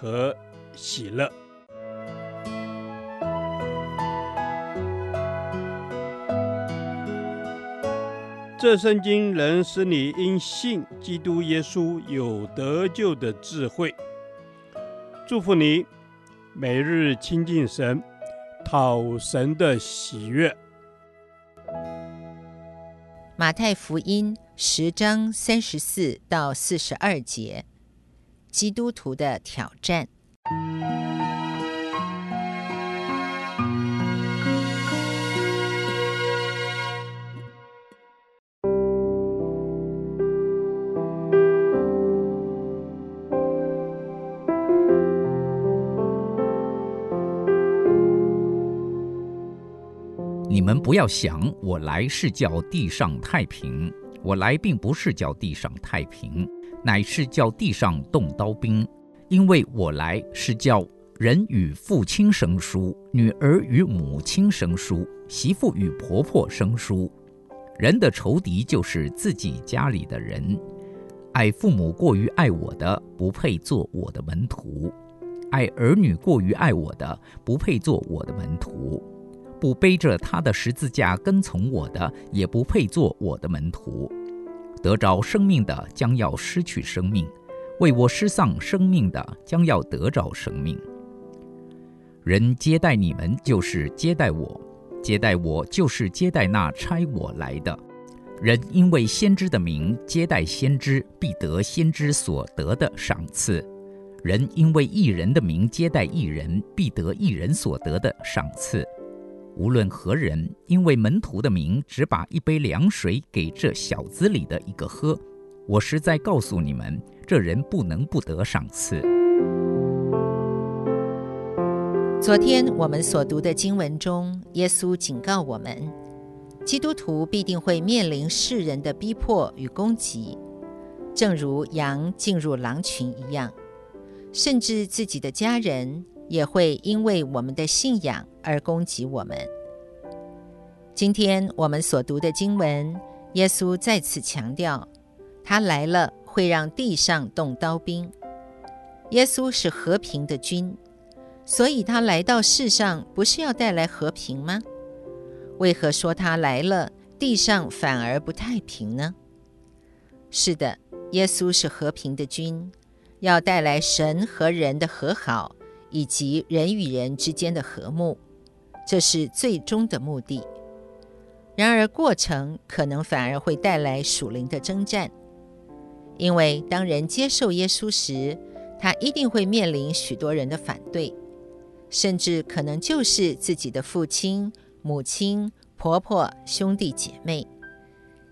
和喜乐。这圣经能使你因信基督耶稣有得救的智慧。祝福你，每日亲近神，讨神的喜悦。马太福音十章三十四到四十二节，基督徒的挑战。你们不要想我来是叫地上太平，我来并不是叫地上太平，乃是叫地上动刀兵。因为我来是叫人与父亲生疏，女儿与母亲生疏，媳妇与婆婆生疏。人的仇敌就是自己家里的人。爱父母过于爱我的，不配做我的门徒；爱儿女过于爱我的，不配做我的门徒。不背着他的十字架跟从我的，也不配做我的门徒。得着生命的将要失去生命，为我失丧生命的将要得着生命。人接待你们，就是接待我；接待我，就是接待那差我来的。人因为先知的名接待先知，必得先知所得的赏赐；人因为义人的名接待义人，必得义人所得的赏赐。无论何人，因为门徒的名，只把一杯凉水给这小子里的一个喝，我实在告诉你们，这人不能不得赏赐。昨天我们所读的经文中，耶稣警告我们，基督徒必定会面临世人的逼迫与攻击，正如羊进入狼群一样，甚至自己的家人。也会因为我们的信仰而攻击我们。今天我们所读的经文，耶稣再次强调，他来了会让地上动刀兵。耶稣是和平的君，所以他来到世上不是要带来和平吗？为何说他来了，地上反而不太平呢？是的，耶稣是和平的君，要带来神和人的和好。以及人与人之间的和睦，这是最终的目的。然而，过程可能反而会带来属灵的征战，因为当人接受耶稣时，他一定会面临许多人的反对，甚至可能就是自己的父亲、母亲、婆婆、兄弟姐妹，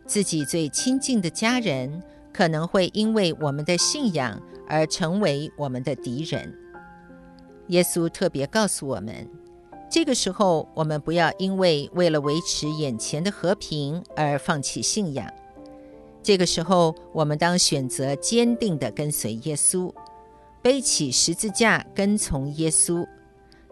自己最亲近的家人，可能会因为我们的信仰而成为我们的敌人。耶稣特别告诉我们，这个时候我们不要因为为了维持眼前的和平而放弃信仰。这个时候，我们当选择坚定地跟随耶稣，背起十字架跟从耶稣，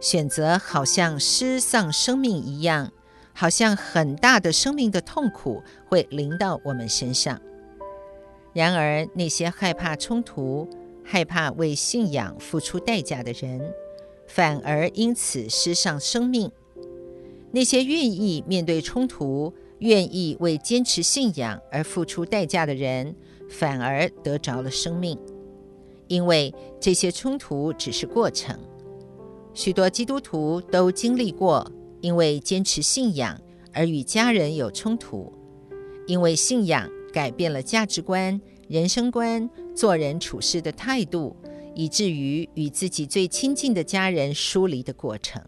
选择好像失丧生命一样，好像很大的生命的痛苦会临到我们身上。然而，那些害怕冲突，害怕为信仰付出代价的人，反而因此失上生命。那些愿意面对冲突、愿意为坚持信仰而付出代价的人，反而得着了生命。因为这些冲突只是过程。许多基督徒都经历过，因为坚持信仰而与家人有冲突，因为信仰改变了价值观、人生观、做人处事的态度。以至于与自己最亲近的家人疏离的过程。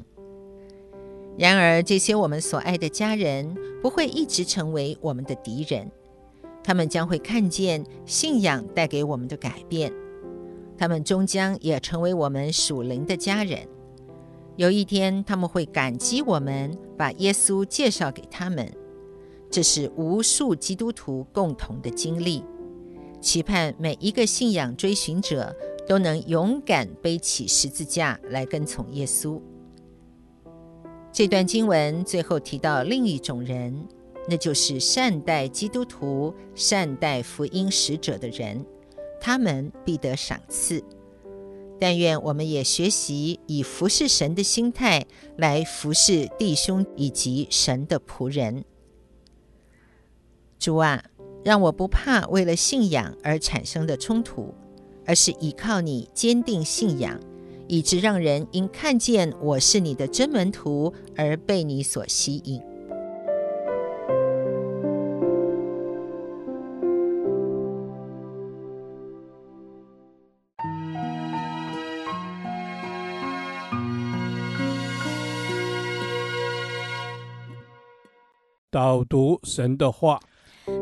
然而，这些我们所爱的家人不会一直成为我们的敌人，他们将会看见信仰带给我们的改变，他们终将也成为我们属灵的家人。有一天，他们会感激我们把耶稣介绍给他们。这是无数基督徒共同的经历。期盼每一个信仰追寻者都能勇敢背起十字架来跟从耶稣。这段经文最后提到另一种人，那就是善待基督徒、善待福音使者的人，他们必得赏赐。但愿我们也学习以服侍神的心态来服侍弟兄以及神的仆人。主啊，让我不怕为了信仰而产生的冲突，而是依靠你坚定信仰。以致让人因看见我是你的真门徒而被你所吸引。导读神的话。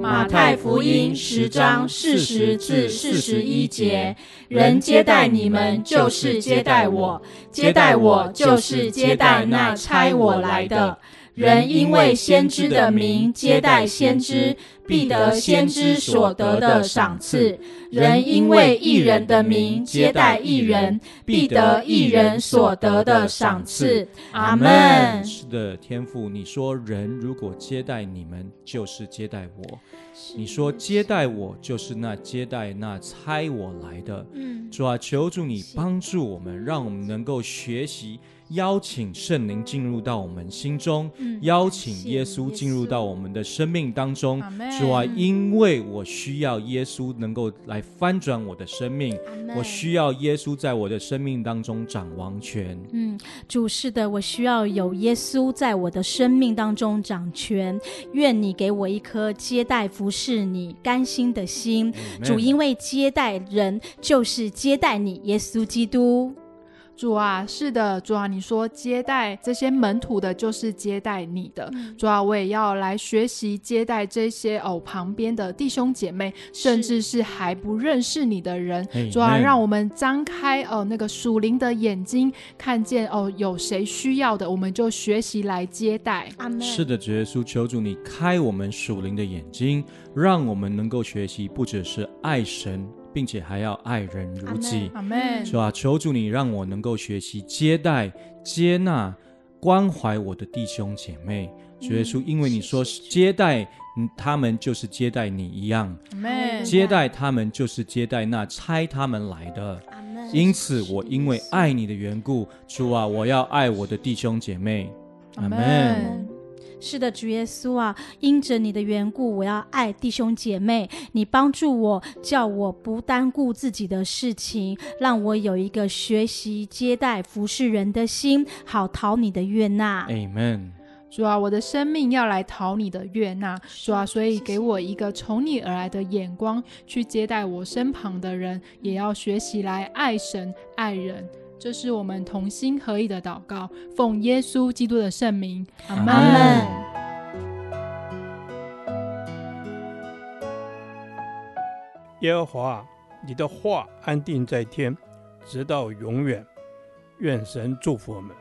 马太福音十章四十至四十一节：人接待你们，就是接待我；接待我，就是接待那差我来的。人因为先知的名接待先知，必得先知所得的赏赐；人因为一人的名接待一人，必得一人所得的赏赐。阿门。是的，天父，你说人如果接待你们，就是接待我；你说接待我，就是那接待那差我来的。嗯，主啊，求主你帮助我们，让我们能够学习。邀请圣灵进入到我们心中，嗯、邀请耶稣进入到我们的生命当中。主啊，因为我需要耶稣能够来翻转我的生命，我需要耶稣在我的生命当中掌王权。嗯，主是的，我需要有耶稣在我的生命当中掌权。愿你给我一颗接待服侍你甘心的心。主，因为接待人就是接待你，耶稣基督。主啊，是的，主啊，你说接待这些门徒的，就是接待你的。嗯、主啊，我也要来学习接待这些哦旁边的弟兄姐妹，甚至是还不认识你的人。主啊，让我们张开哦那个属灵的眼睛，看见哦有谁需要的，我们就学习来接待。阿门。是的，主耶稣，求主你开我们属灵的眼睛，让我们能够学习，不只是爱神。并且还要爱人如己，阿门。是吧？求主你让我能够学习接待、接纳、关怀我的弟兄姐妹。主耶稣，因为你说接待他们就是接待你一样，接待他们就是接待那差他们来的。因此，我因为爱你的缘故，主啊，我要爱我的弟兄姐妹。阿门。是的，主耶稣啊，因着你的缘故，我要爱弟兄姐妹。你帮助我，叫我不单顾自己的事情，让我有一个学习、接待、服侍人的心，好讨你的悦纳。Amen。主啊，我的生命要来讨你的悦纳。主啊，所以给我一个从你而来的眼光，去接待我身旁的人，也要学习来爱神、爱人。这是我们同心合意的祷告，奉耶稣基督的圣名，阿门。耶和华，你的话安定在天，直到永远。愿神祝福我们。